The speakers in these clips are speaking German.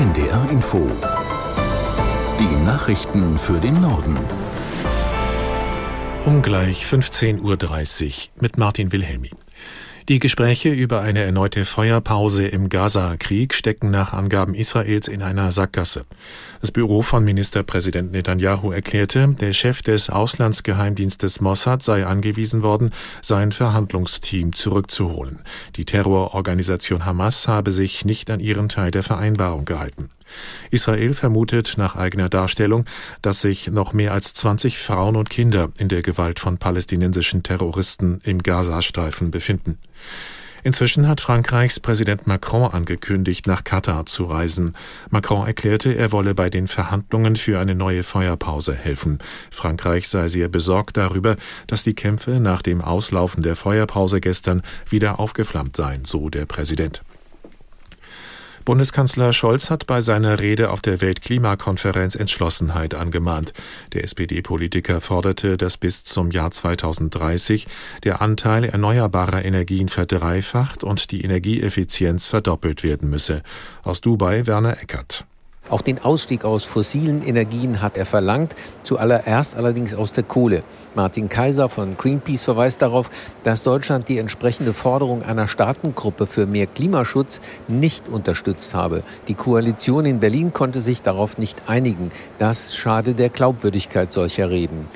NDR Info. Die Nachrichten für den Norden. Um gleich 15.30 Uhr mit Martin Wilhelmi. Die Gespräche über eine erneute Feuerpause im Gaza-Krieg stecken nach Angaben Israels in einer Sackgasse. Das Büro von Ministerpräsident Netanyahu erklärte, der Chef des Auslandsgeheimdienstes Mossad sei angewiesen worden, sein Verhandlungsteam zurückzuholen. Die Terrororganisation Hamas habe sich nicht an ihren Teil der Vereinbarung gehalten. Israel vermutet nach eigener Darstellung, dass sich noch mehr als 20 Frauen und Kinder in der Gewalt von palästinensischen Terroristen im Gazastreifen befinden. Inzwischen hat Frankreichs Präsident Macron angekündigt, nach Katar zu reisen. Macron erklärte, er wolle bei den Verhandlungen für eine neue Feuerpause helfen. Frankreich sei sehr besorgt darüber, dass die Kämpfe nach dem Auslaufen der Feuerpause gestern wieder aufgeflammt seien, so der Präsident. Bundeskanzler Scholz hat bei seiner Rede auf der Weltklimakonferenz Entschlossenheit angemahnt. Der SPD-Politiker forderte, dass bis zum Jahr 2030 der Anteil erneuerbarer Energien verdreifacht und die Energieeffizienz verdoppelt werden müsse. Aus Dubai Werner Eckert. Auch den Ausstieg aus fossilen Energien hat er verlangt, zuallererst allerdings aus der Kohle. Martin Kaiser von Greenpeace verweist darauf, dass Deutschland die entsprechende Forderung einer Staatengruppe für mehr Klimaschutz nicht unterstützt habe. Die Koalition in Berlin konnte sich darauf nicht einigen. Das schade der Glaubwürdigkeit solcher Reden.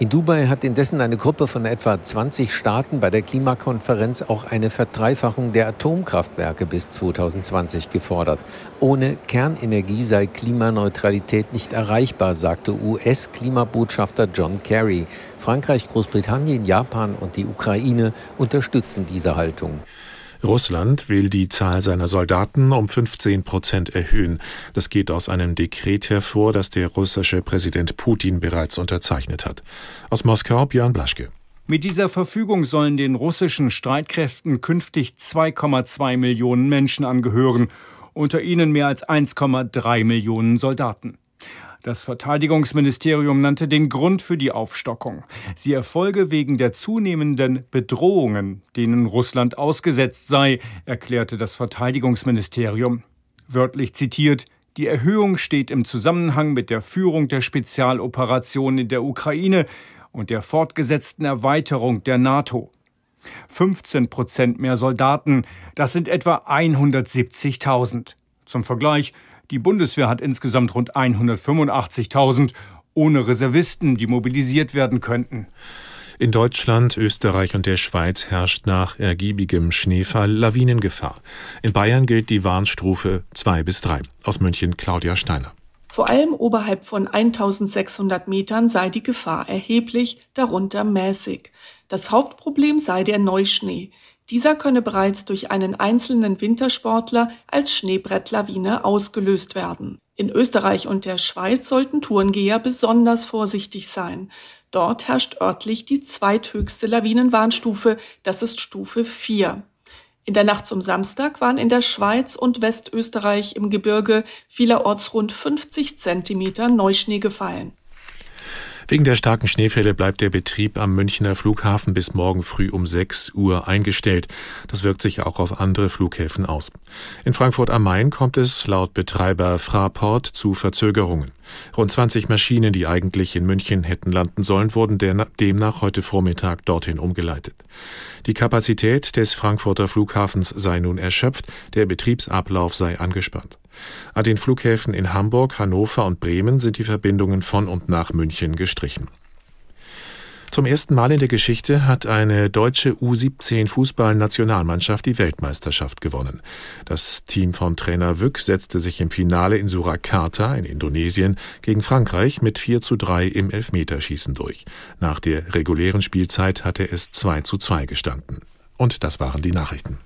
In Dubai hat indessen eine Gruppe von etwa 20 Staaten bei der Klimakonferenz auch eine Verdreifachung der Atomkraftwerke bis 2020 gefordert. Ohne Kernenergie sei Klimaneutralität nicht erreichbar, sagte US-Klimabotschafter John Kerry. Frankreich, Großbritannien, Japan und die Ukraine unterstützen diese Haltung. Russland will die Zahl seiner Soldaten um 15 Prozent erhöhen. Das geht aus einem Dekret hervor, das der russische Präsident Putin bereits unterzeichnet hat. Aus Moskau Björn Blaschke. Mit dieser Verfügung sollen den russischen Streitkräften künftig 2,2 Millionen Menschen angehören, unter ihnen mehr als 1,3 Millionen Soldaten. Das Verteidigungsministerium nannte den Grund für die Aufstockung. Sie erfolge wegen der zunehmenden Bedrohungen, denen Russland ausgesetzt sei, erklärte das Verteidigungsministerium. Wörtlich zitiert, die Erhöhung steht im Zusammenhang mit der Führung der Spezialoperation in der Ukraine und der fortgesetzten Erweiterung der NATO. 15 Prozent mehr Soldaten, das sind etwa 170.000. Zum Vergleich, die Bundeswehr hat insgesamt rund 185.000 ohne Reservisten, die mobilisiert werden könnten. In Deutschland, Österreich und der Schweiz herrscht nach ergiebigem Schneefall Lawinengefahr. In Bayern gilt die Warnstufe 2 bis 3. Aus München Claudia Steiner. Vor allem oberhalb von 1600 Metern sei die Gefahr erheblich, darunter mäßig. Das Hauptproblem sei der Neuschnee. Dieser könne bereits durch einen einzelnen Wintersportler als Schneebrettlawine ausgelöst werden. In Österreich und der Schweiz sollten Tourengeher besonders vorsichtig sein. Dort herrscht örtlich die zweithöchste Lawinenwarnstufe, das ist Stufe 4. In der Nacht zum Samstag waren in der Schweiz und Westösterreich im Gebirge vielerorts rund 50 Zentimeter Neuschnee gefallen. Wegen der starken Schneefälle bleibt der Betrieb am Münchner Flughafen bis morgen früh um 6 Uhr eingestellt. Das wirkt sich auch auf andere Flughäfen aus. In Frankfurt am Main kommt es laut Betreiber Fraport zu Verzögerungen. Rund 20 Maschinen, die eigentlich in München hätten landen sollen, wurden demnach heute Vormittag dorthin umgeleitet. Die Kapazität des Frankfurter Flughafens sei nun erschöpft, der Betriebsablauf sei angespannt. An den Flughäfen in Hamburg, Hannover und Bremen sind die Verbindungen von und nach München gestrichen. Zum ersten Mal in der Geschichte hat eine deutsche U17 Fußballnationalmannschaft die Weltmeisterschaft gewonnen. Das Team von Trainer Wück setzte sich im Finale in Surakarta in Indonesien gegen Frankreich mit 4 zu 3 im Elfmeterschießen durch. Nach der regulären Spielzeit hatte es 2 zu 2 gestanden. Und das waren die Nachrichten.